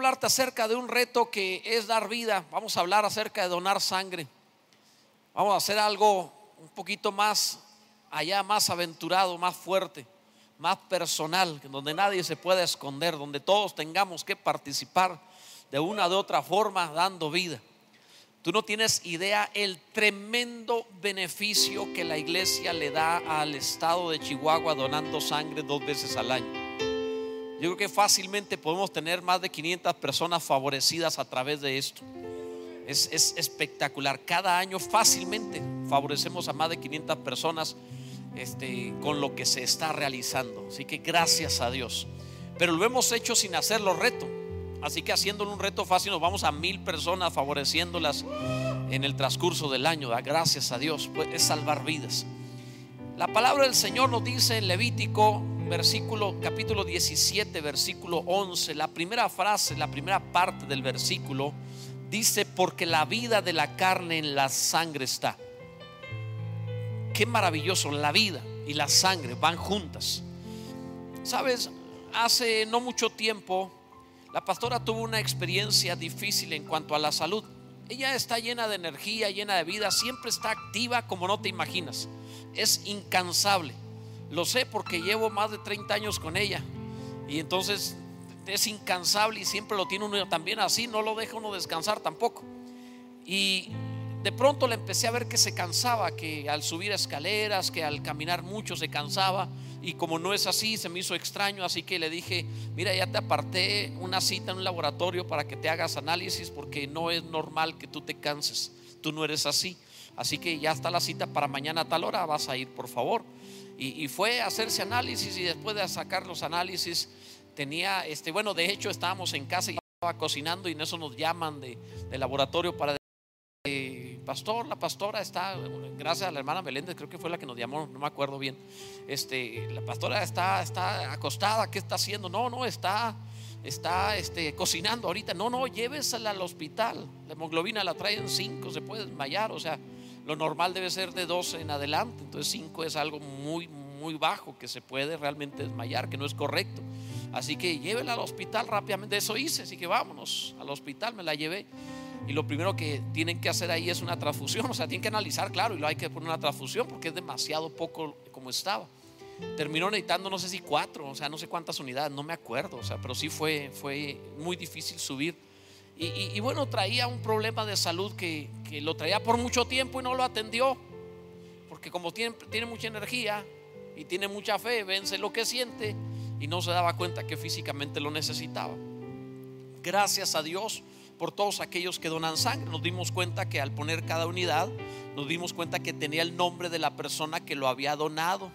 hablarte acerca de un reto que es dar vida. Vamos a hablar acerca de donar sangre. Vamos a hacer algo un poquito más allá, más aventurado, más fuerte, más personal, donde nadie se pueda esconder, donde todos tengamos que participar de una u otra forma dando vida. Tú no tienes idea el tremendo beneficio que la iglesia le da al estado de Chihuahua donando sangre dos veces al año. Yo creo que fácilmente podemos tener más de 500 personas favorecidas a través de esto. Es, espectacular. Cada año fácilmente favorecemos a más de 500 personas este, con lo que se está realizando. Así que gracias a Dios. Pero lo hemos hecho sin hacerlo reto. Así que haciéndolo un reto fácil nos vamos a mil personas favoreciéndolas en el transcurso del año. Gracias a Dios. Es salvar vidas. La palabra del Señor nos dice en Levítico, versículo capítulo 17, versículo 11, la primera frase, la primera parte del versículo dice, porque la vida de la carne en la sangre está. Qué maravilloso, la vida y la sangre van juntas. Sabes, hace no mucho tiempo la pastora tuvo una experiencia difícil en cuanto a la salud. Ella está llena de energía, llena de vida, siempre está activa como no te imaginas. Es incansable. Lo sé porque llevo más de 30 años con ella. Y entonces es incansable y siempre lo tiene uno también así, no lo deja uno descansar tampoco. Y de pronto le empecé a ver que se cansaba, que al subir escaleras, que al caminar mucho se cansaba. Y como no es así, se me hizo extraño, así que le dije, mira, ya te aparté una cita en un laboratorio para que te hagas análisis porque no es normal que tú te canses, tú no eres así. Así que ya está la cita para mañana a tal hora, vas a ir, por favor. Y, fue a hacerse análisis y después de sacar los análisis tenía, este, bueno, de hecho estábamos en casa y estaba cocinando y en eso nos llaman de, laboratorio para pastor, la pastora está, gracias a la hermana Meléndez, creo que fue la que nos llamó, no me acuerdo bien. Este, la pastora está, está acostada, ¿qué está haciendo? No, no, está, está este, cocinando ahorita. No, no, llévesela al hospital. La hemoglobina la traen 5, se puede desmayar, o sea, lo normal debe ser de 12 en adelante, entonces 5 es algo muy, muy bajo que se puede realmente desmayar, que no es correcto. Así que llévela al hospital rápidamente. Eso hice, así que vámonos al hospital, me la llevé y lo primero que tienen que hacer ahí es una transfusión, o sea, tienen que analizar, claro, y lo hay que poner una transfusión porque es demasiado poco como estaba. Terminó necesitando no sé si cuatro, o sea, no sé cuántas unidades, no me acuerdo, o sea, pero sí fue, fue muy difícil subir. Y, bueno, traía un problema de salud que, que, lo traía por mucho tiempo y no lo atendió, porque como tiene, tiene mucha energía y tiene mucha fe, vence lo que siente y no se daba cuenta que físicamente lo necesitaba. Gracias a Dios por todos aquellos que donan sangre. Nos dimos cuenta que al poner cada unidad, nos dimos cuenta que tenía el nombre de la persona que lo había donado.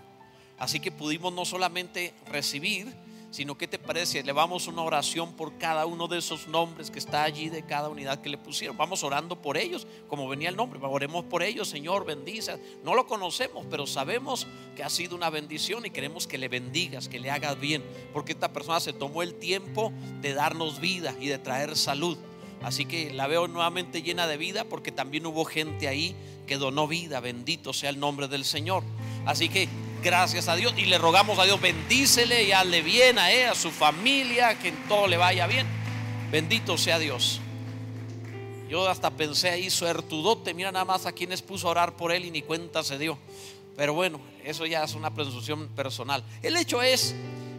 Así que pudimos no solamente recibir, sino que te parece, elevamos una oración por cada uno de esos nombres que está allí de cada unidad que le pusieron. Vamos orando por ellos, como venía el nombre, oremos por ellos, Señor, bendice. No lo conocemos, pero sabemos que ha sido una bendición y queremos que le bendigas, que le hagas bien, porque esta persona se tomó el tiempo de darnos vida y de traer salud. Así que la veo nuevamente llena de vida porque también hubo gente ahí que donó vida. Bendito sea el nombre del Señor. Así que gracias a Dios y le rogamos a Dios, bendícele y hazle bien a él, a su familia, que en todo le vaya bien. Bendito sea Dios. Yo hasta pensé ahí, suertudote, mira nada más a quienes puso a orar por él y ni cuenta se dio. Pero bueno, eso ya es una presunción personal. El hecho es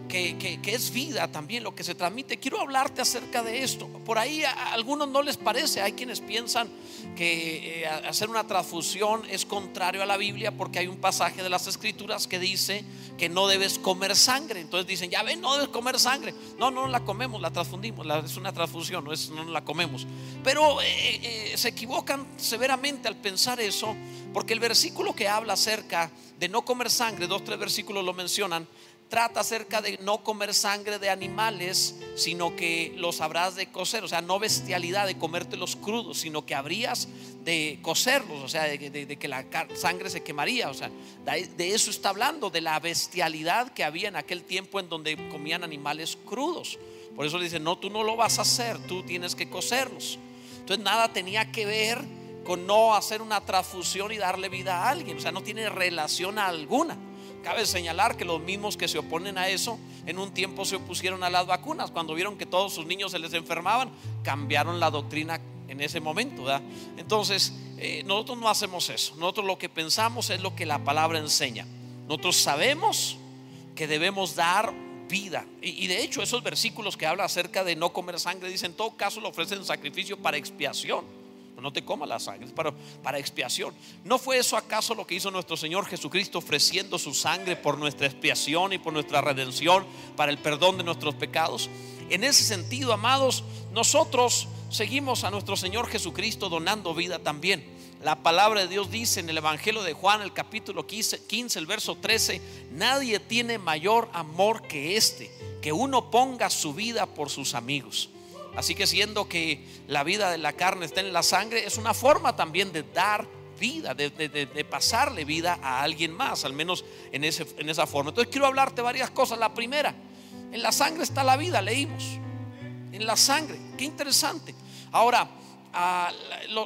que, es vida también lo que se transmite. Quiero hablarte acerca de esto. Por ahí a, algunos no les parece, hay quienes piensan que eh, hacer una transfusión es contrario a la Biblia porque hay un pasaje de las escrituras que dice que no debes comer sangre. Entonces dicen, ya ven, no debes comer sangre. No, no la comemos, la transfundimos, es una transfusión, no, es, no la comemos. Pero eh, eh, se equivocan severamente al pensar eso porque el versículo que habla acerca de no comer sangre, dos, tres versículos lo mencionan, trata acerca de no comer sangre de animales, sino que los habrás de cocer, o sea, no bestialidad de comértelos crudos, sino que habrías de cocerlos, o sea, de, que la sangre se quemaría, o sea, de, eso está hablando, de la bestialidad que había en aquel tiempo en donde comían animales crudos. Por eso dice, no, tú no lo vas a hacer, tú tienes que cocerlos. Entonces nada tenía que ver con no hacer una transfusión y darle vida a alguien, o sea, no tiene relación alguna cabe señalar que los mismos que se oponen a eso en un tiempo se opusieron a las vacunas. Cuando vieron que todos sus niños se les enfermaban, cambiaron la doctrina en ese momento. Entonces, eh, nosotros no hacemos eso. Nosotros lo que pensamos es lo que la palabra enseña. Nosotros sabemos que debemos dar vida. Y, de hecho, esos versículos que habla acerca de no comer sangre, dicen, en todo caso lo ofrecen sacrificio para expiación. No te comas la sangre, es para, para expiación. ¿No fue eso acaso lo que hizo nuestro Señor Jesucristo ofreciendo su sangre por nuestra expiación y por nuestra redención, para el perdón de nuestros pecados? En ese sentido, amados, nosotros seguimos a nuestro Señor Jesucristo donando vida también. La palabra de Dios dice en el Evangelio de Juan, el capítulo 15, 15, el verso 13, nadie tiene mayor amor que este, que uno ponga su vida por sus amigos. Así que siendo que la vida de la carne está en la sangre, es una forma también de dar vida, de, pasarle vida a alguien más, al menos en, ese, en esa forma. Entonces quiero hablarte varias cosas. La primera, en la sangre está la vida, leímos. En la sangre, qué interesante. Ahora,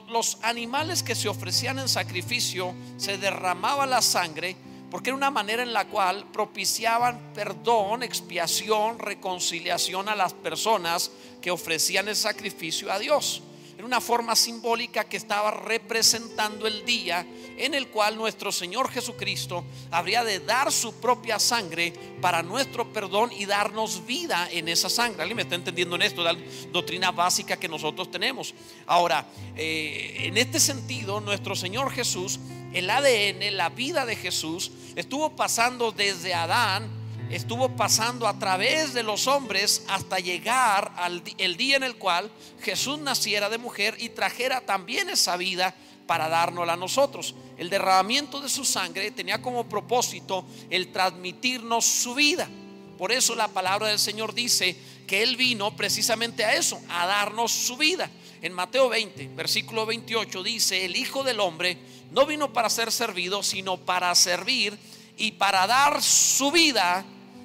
los animales que se ofrecían en sacrificio, se derramaba la sangre porque era una manera en la cual propiciaban perdón, expiación, reconciliación a las personas que ofrecían el sacrificio a Dios. Era una forma simbólica que estaba representando el día en el cual nuestro Señor Jesucristo habría de dar su propia sangre para nuestro perdón y darnos vida en esa sangre. ¿Alguien me está entendiendo en esto? La doctrina básica que nosotros tenemos. Ahora, eh, en este sentido, nuestro Señor Jesús, el ADN, la vida de Jesús, estuvo pasando desde Adán estuvo pasando a través de los hombres hasta llegar al el día en el cual Jesús naciera de mujer y trajera también esa vida para dárnosla a nosotros. El derramamiento de su sangre tenía como propósito el transmitirnos su vida. Por eso la palabra del Señor dice que Él vino precisamente a eso, a darnos su vida. En Mateo 20, versículo 28 dice, el Hijo del Hombre no vino para ser servido, sino para servir y para dar su vida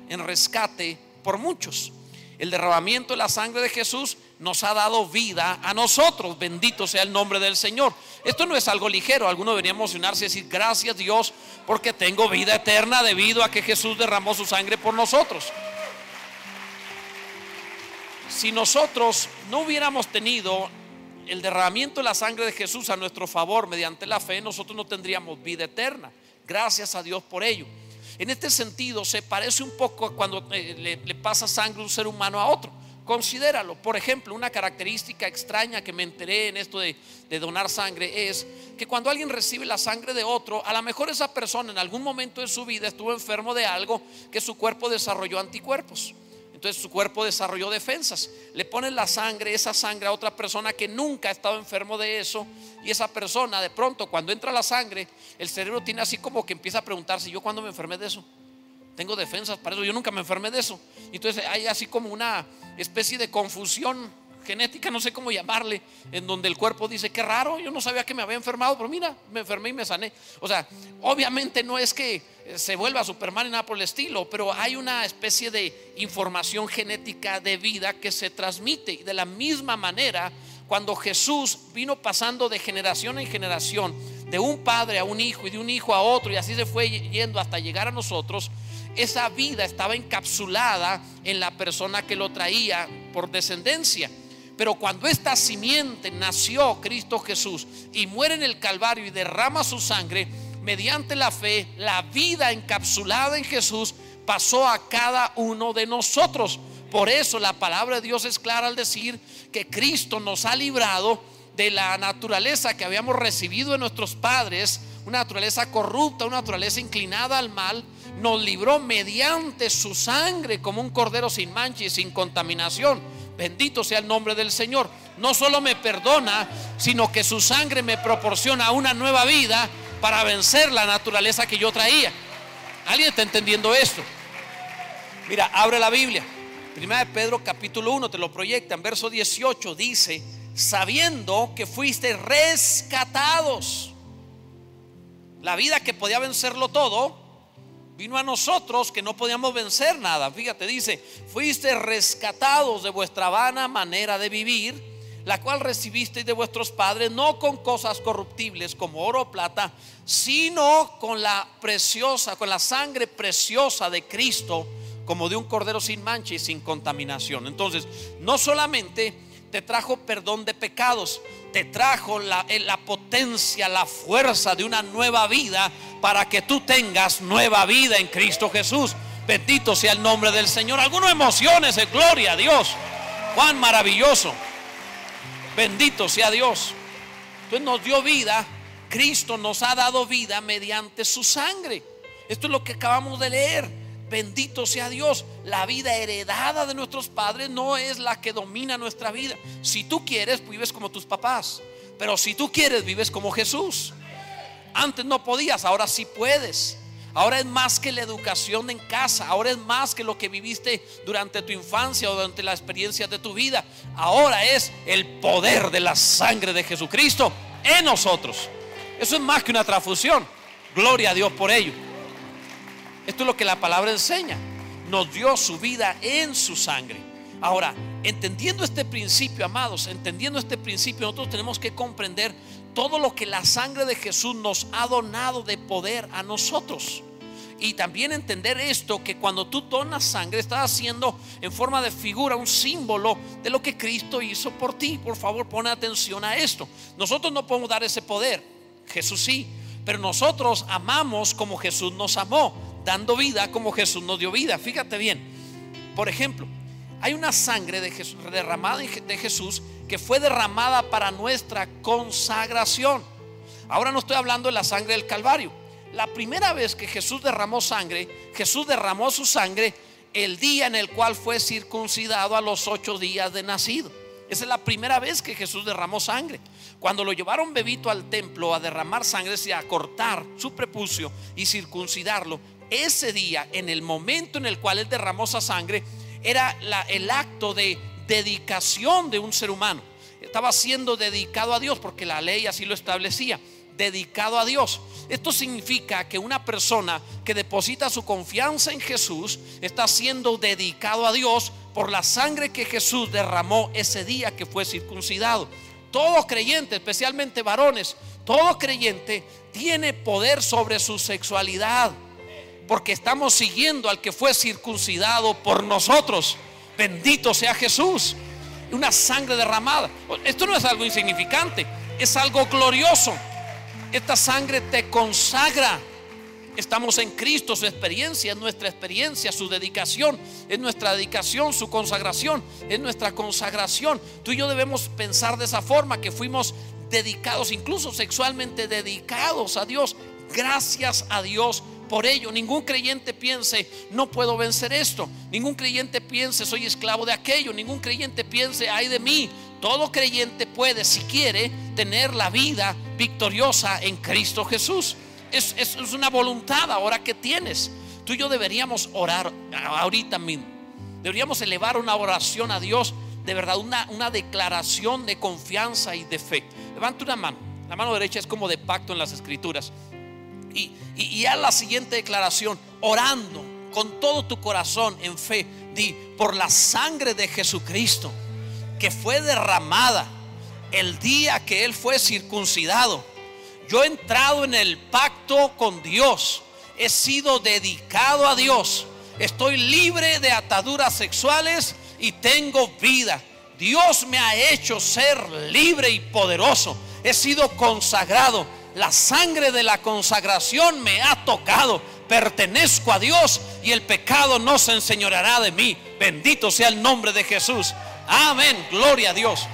en rescate por muchos. El derramamiento de la sangre de Jesús nos ha dado vida a nosotros. Bendito sea el nombre del Señor. Esto no es algo ligero. Alguno debería emocionarse y decir, gracias Dios, porque tengo vida eterna debido a que Jesús derramó su sangre por nosotros. Si nosotros no hubiéramos tenido el derramamiento de la sangre de Jesús a nuestro favor mediante la fe, nosotros no tendríamos vida eterna. Gracias a Dios por ello. En este sentido, se parece un poco a cuando eh, le, pasa sangre un ser humano a otro. Considéralo. Por ejemplo, una característica extraña que me enteré en esto de, de, donar sangre es que cuando alguien recibe la sangre de otro, a lo mejor esa persona en algún momento de su vida estuvo enfermo de algo que su cuerpo desarrolló anticuerpos. Entonces su cuerpo desarrolló defensas. Le ponen la sangre, esa sangre a otra persona que nunca ha estado enfermo de eso. Y esa persona de pronto cuando entra la sangre, el cerebro tiene así como que empieza a preguntarse, ¿yo cuándo me enfermé de eso? Tengo defensas para eso, yo nunca me enfermé de eso. Entonces hay así como una especie de confusión genética, no sé cómo llamarle, en donde el cuerpo dice, qué raro, yo no sabía que me había enfermado, pero mira, me enfermé y me sané. O sea, obviamente no es que se vuelva Superman y nada por el estilo, pero hay una especie de información genética de vida que se transmite. Y de la misma manera, cuando Jesús vino pasando de generación en generación, de un padre a un hijo y de un hijo a otro, y así se fue yendo hasta llegar a nosotros, esa vida estaba encapsulada en la persona que lo traía por descendencia. Pero cuando esta simiente nació Cristo Jesús y muere en el Calvario y derrama su sangre, mediante la fe, la vida encapsulada en Jesús pasó a cada uno de nosotros. Por eso la palabra de Dios es clara al decir que Cristo nos ha librado de la naturaleza que habíamos recibido de nuestros padres, una naturaleza corrupta, una naturaleza inclinada al mal, nos libró mediante su sangre como un cordero sin mancha y sin contaminación Bendito sea el nombre del Señor. No solo me perdona, sino que su sangre me proporciona una nueva vida para vencer la naturaleza que yo traía. ¿Alguien está entendiendo esto? Mira, abre la Biblia. Primera de Pedro capítulo 1, te lo proyecta en verso 18, dice, sabiendo que fuiste rescatados. La vida que podía vencerlo todo, Vino a nosotros que no podíamos vencer nada. Fíjate, dice, fuiste rescatados de vuestra vana manera de vivir, la cual recibisteis de vuestros padres, no con cosas corruptibles como oro o plata, sino con la preciosa, con la sangre preciosa de Cristo, como de un cordero sin mancha y sin contaminación. Entonces, no solamente te trajo perdón de pecados, te trajo la, eh, la, potencia, la fuerza de una nueva vida para que tú tengas nueva vida en Cristo Jesús. Bendito sea el nombre del Señor. Algunas emociones de gloria a Dios. Juan maravilloso. Bendito sea Dios. Entonces nos dio vida. Cristo nos ha dado vida mediante su sangre. Esto es lo que acabamos de leer. Bendito sea Dios. La vida heredada de nuestros padres no es la que domina nuestra vida. Si tú quieres, vives como tus papás. Pero si tú quieres, vives como Jesús. Antes no podías, ahora sí puedes. Ahora es más que la educación en casa. Ahora es más que lo que viviste durante tu infancia o durante la experiencia de tu vida. Ahora es el poder de la sangre de Jesucristo en nosotros. Eso es más que una transfusión. Gloria a Dios por ello. Esto es lo que la palabra enseña. Nos dio su vida en su sangre. Ahora, entendiendo este principio, amados, entendiendo este principio, nosotros tenemos que comprender todo lo que la sangre de Jesús nos ha donado de poder a nosotros. Y también entender esto, que cuando tú donas sangre, estás haciendo en forma de figura un símbolo de lo que Cristo hizo por ti. Por favor, pon atención a esto. Nosotros no podemos dar ese poder, Jesús sí, pero nosotros amamos como Jesús nos amó, dando vida como Jesús nos dio vida. Fíjate bien, por ejemplo, hay una sangre de Jesús, derramada de Jesús que fue derramada para nuestra consagración. Ahora no estoy hablando de la sangre del Calvario. La primera vez que Jesús derramó sangre, Jesús derramó su sangre el día en el cual fue circuncidado a los ocho días de nacido. Esa es la primera vez que Jesús derramó sangre. Cuando lo llevaron bebito al templo a derramar sangre, y a cortar su prepucio y circuncidarlo, ese día, en el momento en el cual él derramó esa sangre, era el acto de dedicación de un ser humano. Estaba siendo dedicado a Dios porque la ley así lo establecía, dedicado a Dios. Esto significa que una persona que deposita su confianza en Jesús está siendo dedicado a Dios por la sangre que Jesús derramó ese día que fue circuncidado. Todo creyente, especialmente varones, todo creyente tiene poder sobre su sexualidad porque estamos siguiendo al que fue circuncidado por nosotros. Bendito sea Jesús. Una sangre derramada. Esto no es algo insignificante, es algo glorioso. Esta sangre te consagra. Estamos en Cristo, su experiencia es nuestra experiencia, su dedicación es nuestra dedicación, su consagración es nuestra consagración. Tú y yo debemos pensar de esa forma, que fuimos dedicados, incluso sexualmente dedicados a Dios. Gracias a Dios por ello, ningún creyente piense, no puedo vencer esto. Ningún creyente piense, soy esclavo de aquello. Ningún creyente piense, ay de mí. Todo creyente puede, si quiere, tener la vida victoriosa en Cristo Jesús. Es, una voluntad ahora que tienes. Tú y yo deberíamos orar ahorita mismo. Deberíamos elevar una oración a Dios, de verdad, una, una declaración de confianza y de fe. Levanta una mano. La mano derecha es como de pacto en las escrituras y, y, la siguiente declaración, orando con todo tu corazón en fe, di, por la sangre de Jesucristo que fue derramada el día que Él fue circuncidado. Yo he entrado en el pacto con Dios, he sido dedicado a Dios, estoy libre de ataduras sexuales y tengo vida. Dios me ha hecho ser libre y poderoso. He sido consagrado la sangre de la consagración me ha tocado. Pertenezco a Dios y el pecado no se enseñoreará de mí. Bendito sea el nombre de Jesús. Amén. Gloria a Dios.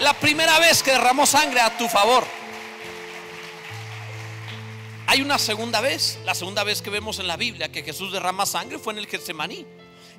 La primera vez que derramó sangre a tu favor. Hay una segunda vez. La segunda vez que vemos en la Biblia que Jesús derrama sangre fue en el Getsemaní.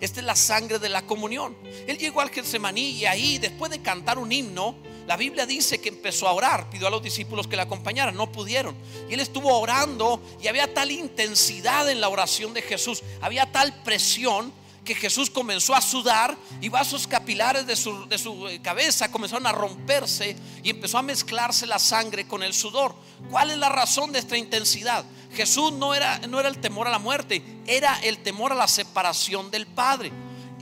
Esta es la sangre de la comunión. Él llegó al Getsemaní y ahí, después de cantar un himno, la Biblia dice que empezó a orar, pidió a los discípulos que le acompañaran, no pudieron. Y él estuvo orando y había tal intensidad en la oración de Jesús, había tal presión que Jesús comenzó a sudar y vasos capilares de su, de su, eh, cabeza comenzaron a romperse y empezó a mezclarse la sangre con el sudor. ¿Cuál es la razón de esta intensidad? Jesús no era, no era el temor a la muerte, era el temor a la separación del Padre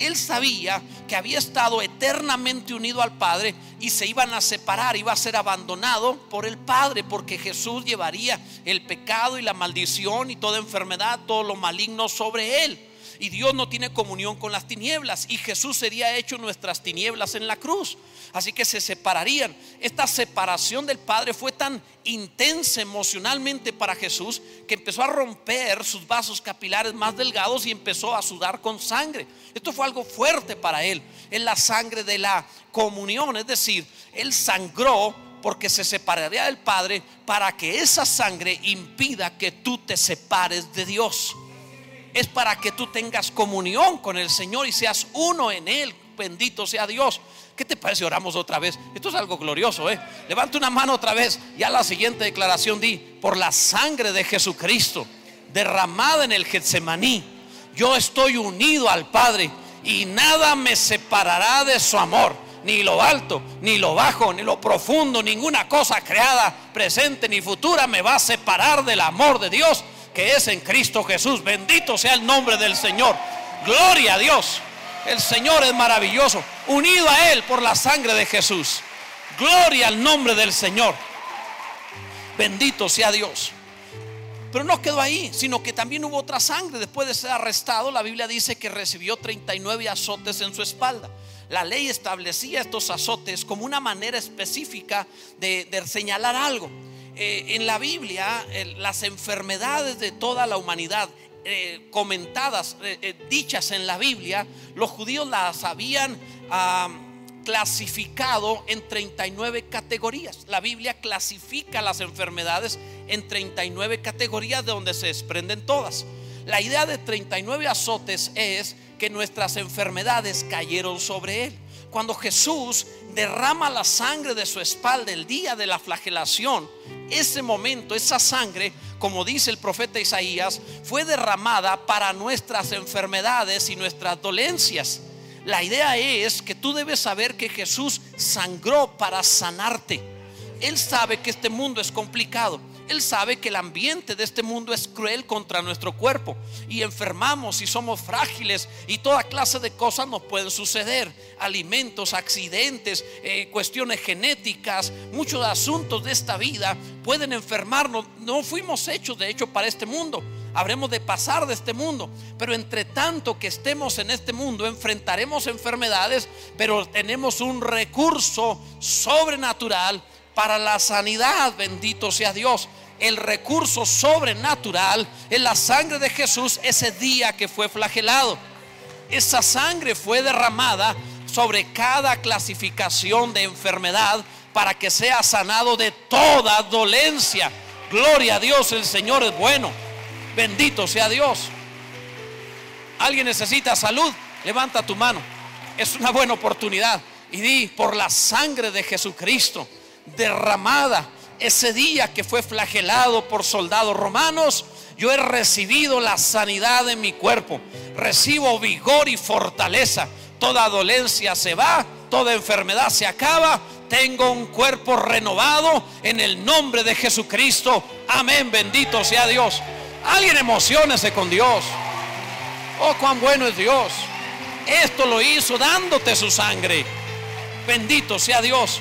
él sabía que había estado eternamente unido al Padre y se iban a separar, iba a ser abandonado por el Padre, porque Jesús llevaría el pecado y la maldición y toda enfermedad, todo lo maligno sobre él. Y Dios no tiene comunión con las tinieblas y Jesús sería hecho nuestras tinieblas en la cruz. Así que se separarían. Esta separación del Padre fue tan intensa emocionalmente para Jesús que empezó a romper sus vasos capilares más delgados y empezó a sudar con sangre. Esto fue algo fuerte para él. Es la sangre de la comunión, es decir, él sangró porque se separaría del Padre para que esa sangre impida que tú te separes de Dios. Es para que tú tengas comunión con el Señor y seas uno en Él. Bendito sea Dios. ¿Qué te parece? Oramos otra vez. Esto es algo glorioso, ¿eh? Levanta una mano otra vez. Ya la siguiente declaración di, por la sangre de Jesucristo derramada en el Getsemaní, yo estoy unido al Padre y nada me separará de su amor. Ni lo alto, ni lo bajo, ni lo profundo, ninguna cosa creada, presente ni futura me va a separar del amor de Dios que es en Cristo Jesús. Bendito sea el nombre del Señor. Gloria a Dios. El Señor es maravilloso, unido a Él por la sangre de Jesús. Gloria al nombre del Señor. Bendito sea Dios. Pero no quedó ahí, sino que también hubo otra sangre. Después de ser arrestado, la Biblia dice que recibió 39 azotes en su espalda. La ley establecía estos azotes como una manera específica de, señalar algo. Eh, en la Biblia, las enfermedades de toda la humanidad eh, comentadas, eh, dichas en la Biblia, los judíos las habían clasificado en 39 categorías. La Biblia clasifica las enfermedades en 39 categorías de donde se desprenden todas. La idea de 39 azotes es que nuestras enfermedades cayeron sobre él. Cuando Jesús derrama la sangre de su espalda el día de la flagelación, ese momento, esa sangre, como dice el profeta Isaías, fue derramada para nuestras enfermedades y nuestras dolencias. La idea es que tú debes saber que Jesús sangró para sanarte. Él sabe que este mundo es complicado. Él sabe que el ambiente de este mundo es cruel contra nuestro cuerpo y enfermamos y somos frágiles y toda clase de cosas nos pueden suceder. Alimentos, accidentes, eh, cuestiones genéticas, muchos asuntos de esta vida pueden enfermarnos. No fuimos hechos de hecho para este mundo. Habremos de pasar de este mundo. Pero entre tanto que estemos en este mundo, enfrentaremos enfermedades, pero tenemos un recurso sobrenatural para la sanidad. Bendito sea Dios el recurso sobrenatural en la sangre de Jesús ese día que fue flagelado. Esa sangre fue derramada sobre cada clasificación de enfermedad para que sea sanado de toda dolencia. Gloria a Dios, el Señor es bueno. Bendito sea Dios. ¿Alguien necesita salud? Levanta tu mano. Es una buena oportunidad. Y di, por la sangre de Jesucristo derramada ese día que fue flagelado por soldados romanos, yo he recibido la sanidad en mi cuerpo. Recibo vigor y fortaleza. Toda dolencia se va, toda enfermedad se acaba. Tengo un cuerpo renovado en el nombre de Jesucristo. Amén, bendito sea Dios. Alguien emocionese con Dios. Oh, cuán bueno es Dios. Esto lo hizo dándote su sangre. Bendito sea Dios.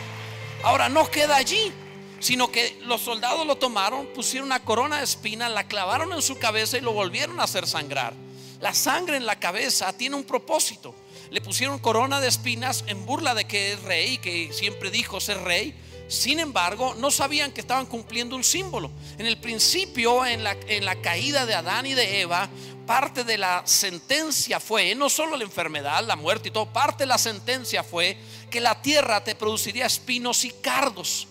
Ahora no queda allí sino que los soldados lo tomaron, pusieron una corona de espinas, la clavaron en su cabeza y lo volvieron a hacer sangrar. La sangre en la cabeza tiene un propósito. Le pusieron corona de espinas en burla de que es rey, que siempre dijo ser rey. Sin embargo, no sabían que estaban cumpliendo un símbolo. En el principio, en la, caída de Adán y de Eva, parte de la sentencia fue, no solo la enfermedad, la muerte y todo, parte de la sentencia fue que la tierra te produciría espinos y cardos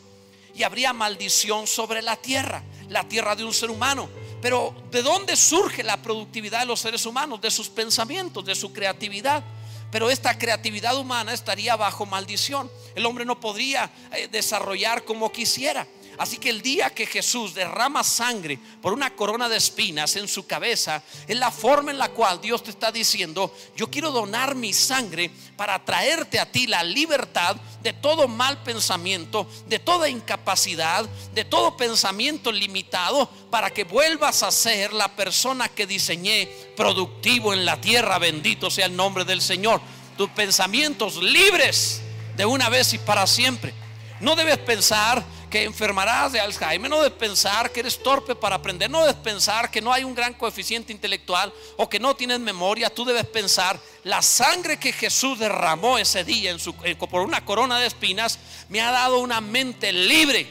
y habría maldición sobre la tierra, la tierra de un ser humano. Pero ¿de dónde surge la productividad de los seres humanos? De sus pensamientos, de su creatividad. Pero esta creatividad humana estaría bajo maldición. El hombre no podría eh, desarrollar como quisiera. Así que el día que Jesús derrama sangre por una corona de espinas en su cabeza, es la forma en la cual Dios te está diciendo, yo quiero donar mi sangre para traerte a ti la libertad de todo mal pensamiento, de toda incapacidad, de todo pensamiento limitado, para que vuelvas a ser la persona que diseñé productivo en la tierra. Bendito sea el nombre del Señor. Tus pensamientos libres de una vez y para siempre. No debes pensar que enfermarás de Alzheimer, no debes pensar que eres torpe para aprender, no debes pensar que no hay un gran coeficiente intelectual o que no tienes memoria, tú debes pensar, la sangre que Jesús derramó ese día en su, eh, por una corona de espinas me ha dado una mente libre,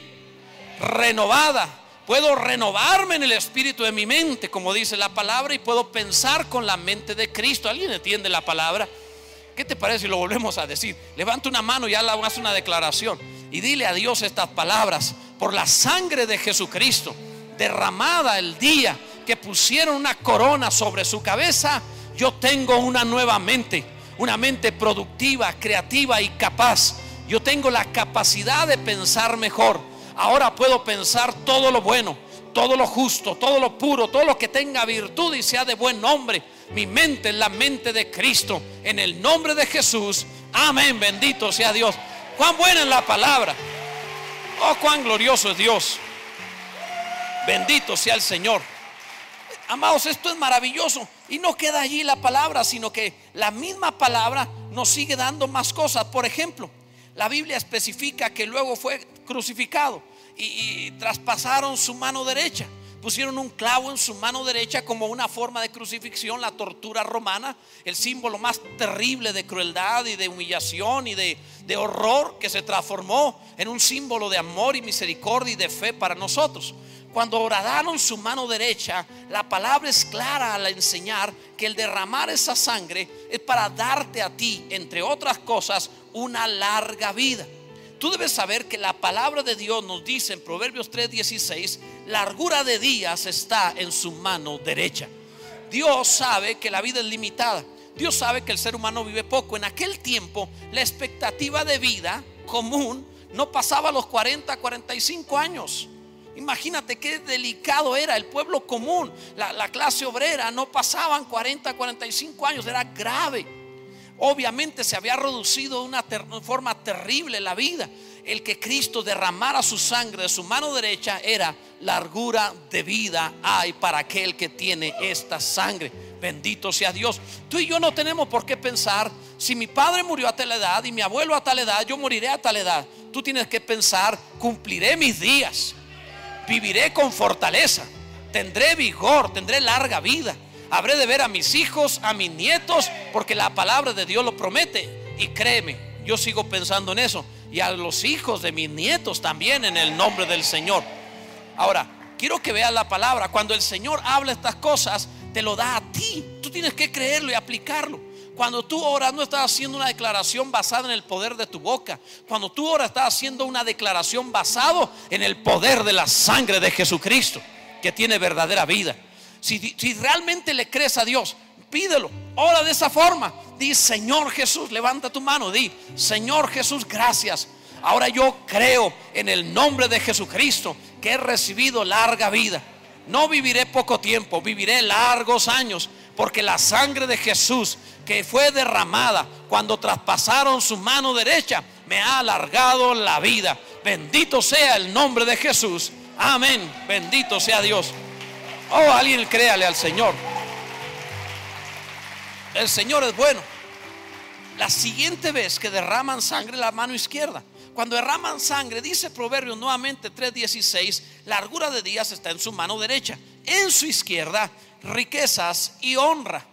renovada. Puedo renovarme en el espíritu de mi mente, como dice la palabra, y puedo pensar con la mente de Cristo. ¿Alguien entiende la palabra? ¿Qué te parece si lo volvemos a decir? Levanta una mano y haz una declaración y dile a Dios estas palabras. Por la sangre de Jesucristo derramada el día que pusieron una corona sobre su cabeza, yo tengo una nueva mente, una mente productiva, creativa y capaz. Yo tengo la capacidad de pensar mejor. Ahora puedo pensar todo lo bueno, todo lo justo, todo lo puro, todo lo que tenga virtud y sea de buen nombre. Mi mente es la mente de Cristo. En el nombre de Jesús. Amén. Bendito sea Dios. Cuán buena es la palabra. Oh, cuán glorioso es Dios. Bendito sea el Señor. Amados, esto es maravilloso. Y no queda allí la palabra, sino que la misma palabra nos sigue dando más cosas. Por ejemplo, la Biblia especifica que luego fue crucificado y, y traspasaron su mano derecha pusieron un clavo en su mano derecha como una forma de crucifixión, la tortura romana, el símbolo más terrible de crueldad y de humillación y de, horror que se transformó en un símbolo de amor y misericordia y de fe para nosotros. Cuando horadaron su mano derecha, la palabra es clara al enseñar que el derramar esa sangre es para darte a ti, entre otras cosas, una larga vida. Tú debes saber que la palabra de Dios nos dice en Proverbios 3:16, largura de días está en su mano derecha. Dios sabe que la vida es limitada. Dios sabe que el ser humano vive poco. En aquel tiempo, la expectativa de vida común no pasaba los 40, 45 años. Imagínate qué delicado era el pueblo común, la, la clase obrera, no pasaban 40, 45 años, era grave. Obviamente se había reducido de una forma terrible la vida. El que Cristo derramara su sangre de su mano derecha era largura de vida hay para aquel que tiene esta sangre. Bendito sea Dios. Tú y yo no tenemos por qué pensar, si mi padre murió a tal edad y mi abuelo a tal edad, yo moriré a tal edad. Tú tienes que pensar, cumpliré mis días, viviré con fortaleza, tendré vigor, tendré larga vida habré de ver a mis hijos, a mis nietos, porque la palabra de Dios lo promete. Y créeme, yo sigo pensando en eso. Y a los hijos de mis nietos también en el nombre del Señor. Ahora, quiero que veas la palabra. Cuando el Señor habla estas cosas, te lo da a ti. Tú tienes que creerlo y aplicarlo. Cuando tú oras no estás haciendo una declaración basada en el poder de tu boca. Cuando tú oras estás haciendo una declaración basado en el poder de la sangre de Jesucristo, que tiene verdadera vida. Si, realmente le crees a Dios, pídelo. Ora de esa forma. Di, Señor Jesús, levanta tu mano. Di, Señor Jesús, gracias. Ahora yo creo en el nombre de Jesucristo que he recibido larga vida. No viviré poco tiempo, viviré largos años, porque la sangre de Jesús que fue derramada cuando traspasaron su mano derecha me ha alargado la vida. Bendito sea el nombre de Jesús. Amén. Bendito sea Dios. Oh, alguien créale al Señor. El Señor es bueno. La siguiente vez que derraman sangre la mano izquierda. Cuando derraman sangre, dice Proverbios nuevamente 3:16, largura de días está en su mano derecha, en su izquierda riquezas y honra.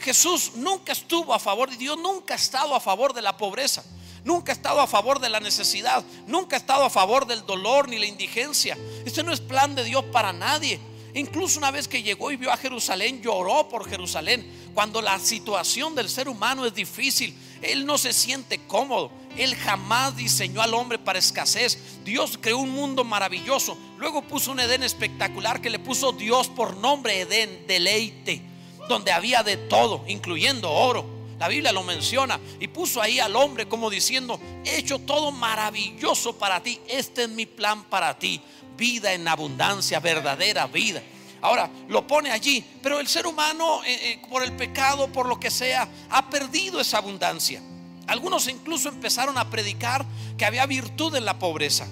Jesús nunca estuvo a favor de Dios, nunca ha estado a favor de la pobreza, nunca ha estado a favor de la necesidad, nunca ha estado a favor del dolor ni la indigencia. Este no es plan de Dios para nadie. Incluso una vez que llegó y vio a Jerusalén, lloró por Jerusalén. Cuando la situación del ser humano es difícil, él no se siente cómodo. Él jamás diseñó al hombre para escasez. Dios creó un mundo maravilloso. Luego puso un Edén espectacular que le puso Dios por nombre Edén, deleite, donde había de todo, incluyendo oro, La Biblia lo menciona y puso ahí al hombre como diciendo, he hecho todo maravilloso para ti. Este es mi plan para ti. Vida en abundancia, verdadera vida. Ahora lo pone allí, pero el ser humano eh, eh, por el pecado, por lo que sea, ha perdido esa abundancia. Algunos incluso empezaron a predicar que había virtud en la pobreza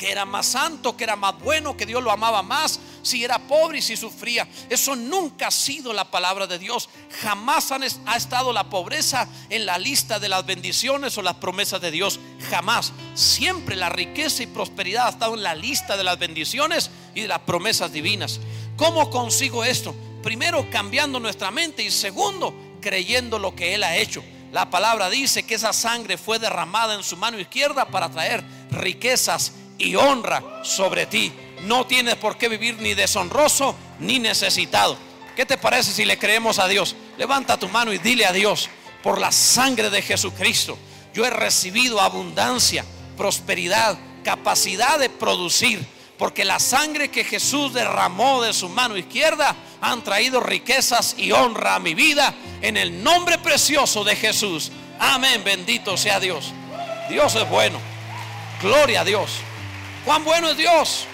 que era más santo, que era más bueno, que Dios lo amaba más, si era pobre y si sufría. Eso nunca ha sido la palabra de Dios. Jamás ha estado la pobreza en la lista de las bendiciones o las promesas de Dios. Jamás. Siempre la riqueza y prosperidad ha estado en la lista de las bendiciones y de las promesas divinas. ¿Cómo consigo esto? Primero, cambiando nuestra mente y segundo, creyendo lo que Él ha hecho. La palabra dice que esa sangre fue derramada en su mano izquierda para traer riquezas y honra sobre ti. No tienes por qué vivir ni deshonroso ni necesitado. ¿Qué te parece si le creemos a Dios? Levanta tu mano y dile a Dios, por la sangre de Jesucristo, yo he recibido abundancia, prosperidad, capacidad de producir, porque la sangre que Jesús derramó de su mano izquierda han traído riquezas y honra a mi vida en el nombre precioso de Jesús. Amén, bendito sea Dios. Dios es bueno. Gloria a Dios. Cuán bueno es Dios.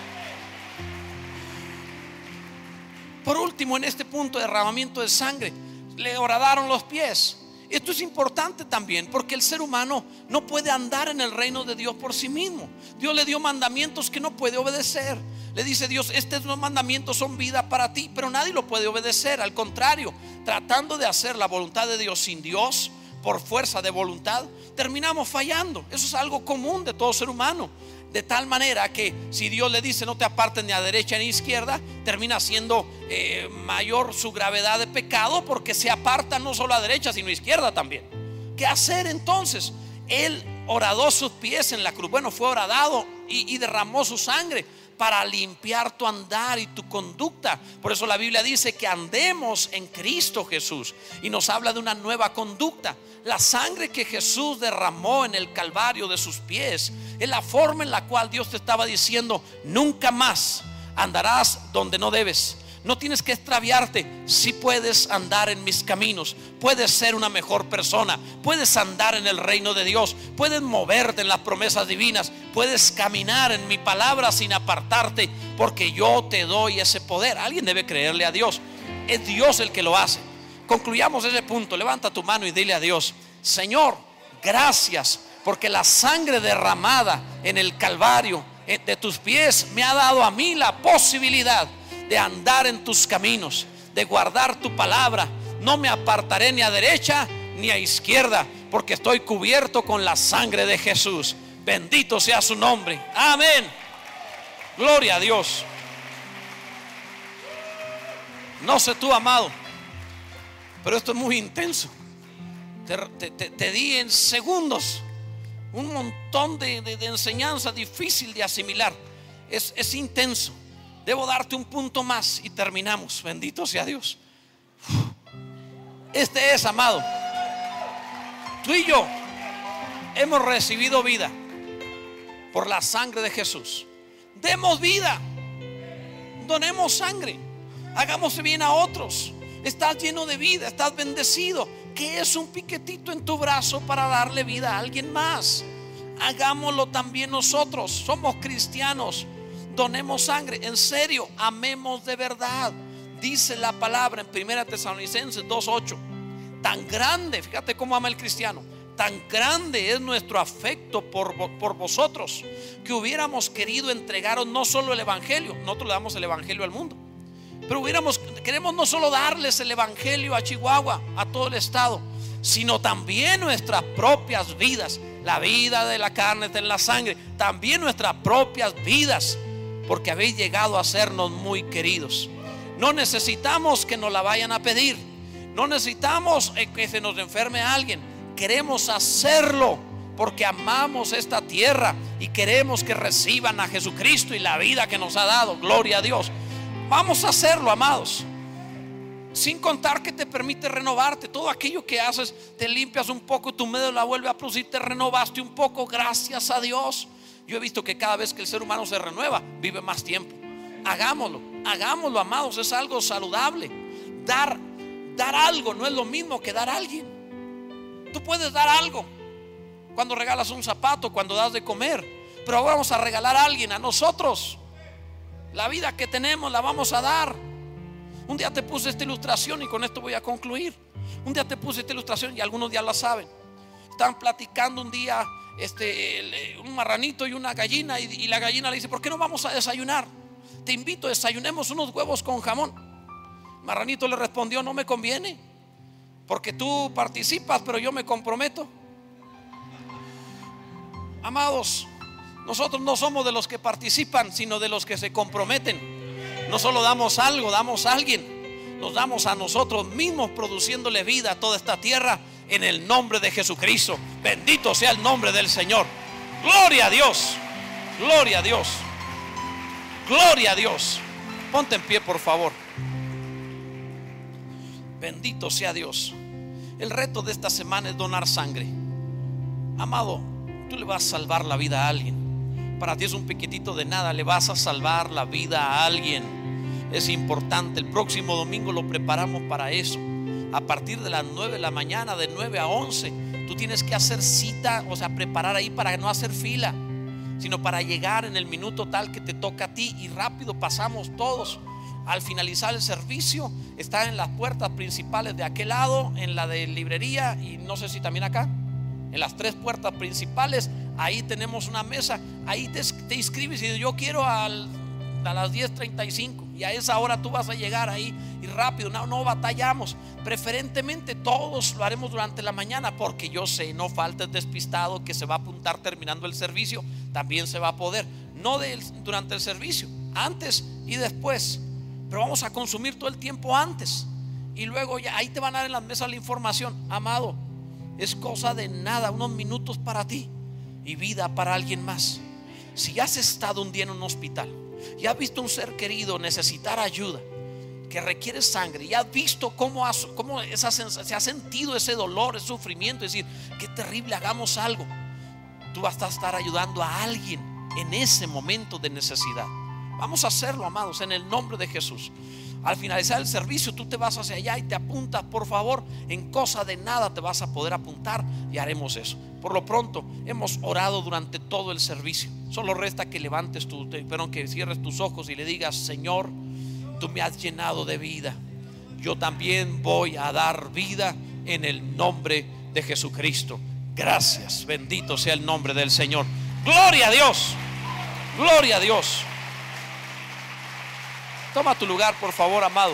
Por último, en este punto de derramamiento de sangre, le horadaron los pies. Esto es importante también porque el ser humano no puede andar en el reino de Dios por sí mismo. Dios le dio mandamientos que no puede obedecer. Le dice Dios, estos mandamientos son vida para ti, pero nadie lo puede obedecer. Al contrario, tratando de hacer la voluntad de Dios sin Dios, por fuerza de voluntad, terminamos fallando. Eso es algo común de todo ser humano. De tal manera que si Dios le dice no te apartes ni a derecha ni a izquierda, termina siendo eh, mayor su gravedad de pecado porque se aparta no solo a derecha sino a izquierda también. ¿Qué hacer entonces? Él oradó sus pies en la cruz. Bueno, fue oradado y, y derramó su sangre para limpiar tu andar y tu conducta. Por eso la Biblia dice que andemos en Cristo Jesús y nos habla de una nueva conducta. La sangre que Jesús derramó en el Calvario de sus pies es la forma en la cual Dios te estaba diciendo, nunca más andarás donde no debes no tienes que extraviarte. Si puedes andar en mis caminos, puedes ser una mejor persona, puedes andar en el reino de Dios, puedes moverte en las promesas divinas, puedes caminar en mi palabra sin apartarte, porque yo te doy ese poder. Alguien debe creerle a Dios. Es Dios el que lo hace. Concluyamos ese punto. Levanta tu mano y dile a Dios, Señor, gracias porque la sangre derramada en el Calvario eh, de tus pies me ha dado a mí la posibilidad de andar en tus caminos, de guardar tu palabra. No me apartaré ni a derecha ni a izquierda, porque estoy cubierto con la sangre de Jesús. Bendito sea su nombre. Amén. Gloria a Dios. No sé tú, amado, pero esto es muy intenso. Te, di en segundos un montón de, enseñanza difícil de asimilar. Es, es intenso. Debo darte un punto más y terminamos. Bendito sea Dios. Este es, amado. Tú y yo hemos recibido vida por la sangre de Jesús. Demos vida. Donemos sangre. Hagamos bien a otros. Estás lleno de vida, estás bendecido. ¿Qué es un piquetito en tu brazo para darle vida a alguien más? Hagámoslo también nosotros. Somos cristianos donemos sangre. En serio, amemos de verdad. Dice la palabra en Primera Tesalonicenses 2.8. Tan grande, fíjate cómo ama el cristiano. Tan grande es nuestro afecto por, por vosotros que hubiéramos querido entregaros no solo el Evangelio, nosotros le damos el Evangelio al mundo, pero hubiéramos, queremos no solo darles el Evangelio a Chihuahua, a todo el estado, sino también nuestras propias vidas. La vida de la carne está en la sangre, también nuestras propias vidas porque habéis llegado a sernos muy queridos. No necesitamos que nos la vayan a pedir. No necesitamos eh, que se nos enferme alguien. Queremos hacerlo porque amamos esta tierra y queremos que reciban a Jesucristo y la vida que nos ha dado. Gloria a Dios. Vamos a hacerlo, amados. Sin contar que te permite renovarte. Todo aquello que haces, te limpias un poco, tu medio la vuelve a producir, te renovaste un poco. Gracias a Dios. Yo he visto que cada vez que el ser humano se renueva, vive más tiempo. Hagámoslo, hagámoslo, amados, es algo saludable. Dar, dar algo no es lo mismo que dar a alguien. Tú puedes dar algo cuando regalas un zapato, cuando das de comer, pero vamos a regalar a alguien, a nosotros. La vida que tenemos la vamos a dar. Un día te puse esta ilustración y con esto voy a concluir. Un día te puse esta ilustración y algunos ya la saben. Estaban platicando un día este, un marranito y una gallina y, la gallina le dice, ¿por qué no vamos a desayunar? Te invito, desayunemos unos huevos con jamón. Marranito le respondió, no me conviene, porque tú participas, pero yo me comprometo. Amados, nosotros no somos de los que participan, sino de los que se comprometen. No solo damos algo, damos a alguien. Nos damos a nosotros mismos produciéndole vida a toda esta tierra en el nombre de Jesucristo. Bendito sea el nombre del Señor. Gloria a Dios. Gloria a Dios. Gloria a Dios. Ponte en pie, por favor. Bendito sea Dios. El reto de esta semana es donar sangre. Amado, tú le vas a salvar la vida a alguien. Para ti es un piquitito de nada, le vas a salvar la vida a alguien. Es importante. El próximo domingo lo preparamos para eso a partir de las 9 de la mañana, de 9 a 11. Tú tienes que hacer cita, o sea, preparar ahí para no hacer fila, sino para llegar en el minuto tal que te toca a ti y rápido pasamos todos. Al finalizar el servicio, está en las puertas principales de aquel lado, en la de librería y no sé si también acá, en las tres puertas principales, ahí tenemos una mesa, ahí te, te inscribes y yo quiero al a las 10.35 y a esa hora tú vas a llegar ahí y rápido, no, no batallamos. Preferentemente todos lo haremos durante la mañana porque yo sé, no faltes despistado que se va a apuntar terminando el servicio, también se va a poder, no durante el servicio, antes y después, pero vamos a consumir todo el tiempo antes y luego ya ahí te van a dar en las mesas la información, amado, es cosa de nada, unos minutos para ti y vida para alguien más. Si has estado un día en un hospital, y has visto un ser querido necesitar ayuda, que requiere sangre, y has visto cómo, cómo se ha sentido ese dolor, ese sufrimiento, es decir, qué terrible, hagamos algo. Tú vas a estar ayudando a alguien en ese momento de necesidad. Vamos a hacerlo, amados, en el nombre de Jesús. Al finalizar el servicio, tú te vas hacia allá y te apuntas, por favor, en cosa de nada te vas a poder apuntar y haremos eso. Por lo pronto, hemos orado durante todo el servicio. Solo resta que levantes tu, pero que cierres tus ojos y le digas, Señor, tú me has llenado de vida. Yo también voy a dar vida en el nombre de Jesucristo. Gracias, bendito sea el nombre del Señor. Gloria a Dios, gloria a Dios. Toma tu lugar, por favor, amado.